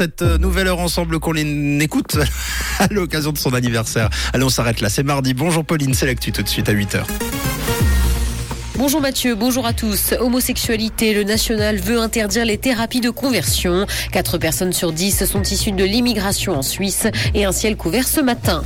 Cette euh, nouvelle heure ensemble qu'on écoute à l'occasion de son anniversaire. Allez, on s'arrête là. C'est mardi. Bonjour Pauline, c'est l'actu tout de suite à 8h. Bonjour Mathieu, bonjour à tous. Homosexualité, le national veut interdire les thérapies de conversion. Quatre personnes sur dix sont issues de l'immigration en Suisse et un ciel couvert ce matin.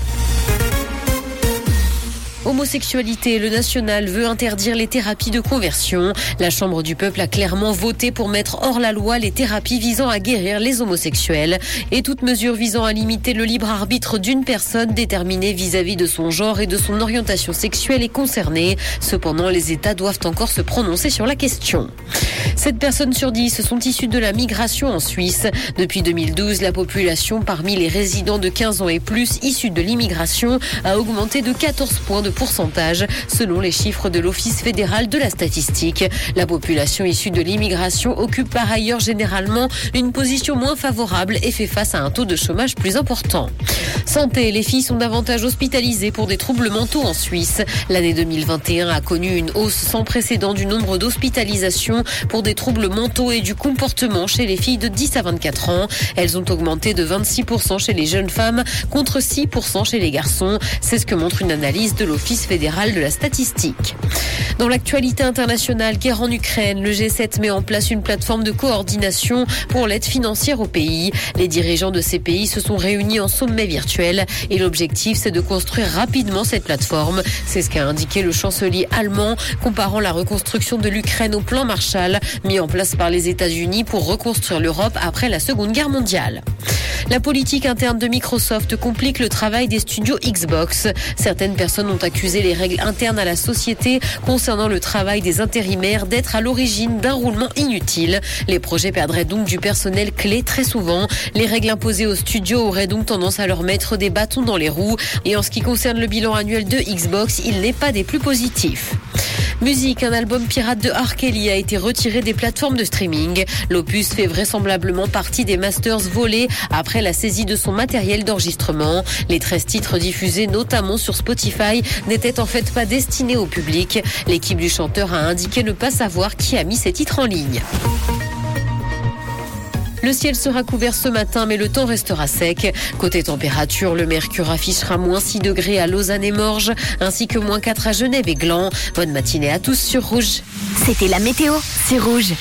Homosexualité, le national veut interdire les thérapies de conversion. La Chambre du peuple a clairement voté pour mettre hors la loi les thérapies visant à guérir les homosexuels et toute mesure visant à limiter le libre arbitre d'une personne déterminée vis-à-vis de son genre et de son orientation sexuelle est concernée. Cependant, les États doivent encore se prononcer sur la question. Sept personnes sur dix sont issues de la migration en Suisse. Depuis 2012, la population parmi les résidents de 15 ans et plus issus de l'immigration a augmenté de 14 points de pourcentage selon les chiffres de l'Office fédéral de la statistique. La population issue de l'immigration occupe par ailleurs généralement une position moins favorable et fait face à un taux de chômage plus important. Santé, les filles sont davantage hospitalisées pour des troubles mentaux en Suisse. L'année 2021 a connu une hausse sans précédent du nombre d'hospitalisations pour des troubles mentaux et du comportement chez les filles de 10 à 24 ans. Elles ont augmenté de 26% chez les jeunes femmes contre 6% chez les garçons. C'est ce que montre une analyse de l'Office fédéral de la statistique. Dans l'actualité internationale, guerre en Ukraine, le G7 met en place une plateforme de coordination pour l'aide financière au pays. Les dirigeants de ces pays se sont réunis en sommet virtuel et l'objectif c'est de construire rapidement cette plateforme. C'est ce qu'a indiqué le chancelier allemand comparant la reconstruction de l'Ukraine au plan Marshall mis en place par les États-Unis pour reconstruire l'Europe après la Seconde Guerre mondiale. La politique interne de Microsoft complique le travail des studios Xbox. Certaines personnes ont accusé les règles internes à la société concernant le travail des intérimaires d'être à l'origine d'un roulement inutile. Les projets perdraient donc du personnel clé très souvent. Les règles imposées aux studios auraient donc tendance à leur des bâtons dans les roues. Et en ce qui concerne le bilan annuel de Xbox, il n'est pas des plus positifs. Musique, un album pirate de R. A été retiré des plateformes de streaming. L'opus fait vraisemblablement partie des masters volés après la saisie de son matériel d'enregistrement. Les 13 titres diffusés notamment sur Spotify n'étaient en fait pas destinés au public. L'équipe du chanteur a indiqué ne pas savoir qui a mis ces titres en ligne. Le ciel sera couvert ce matin, mais le temps restera sec. Côté température, le mercure affichera moins 6 degrés à Lausanne et Morges, ainsi que moins 4 à Genève et Gland. Bonne matinée à tous sur Rouge. C'était la météo, c'est Rouge.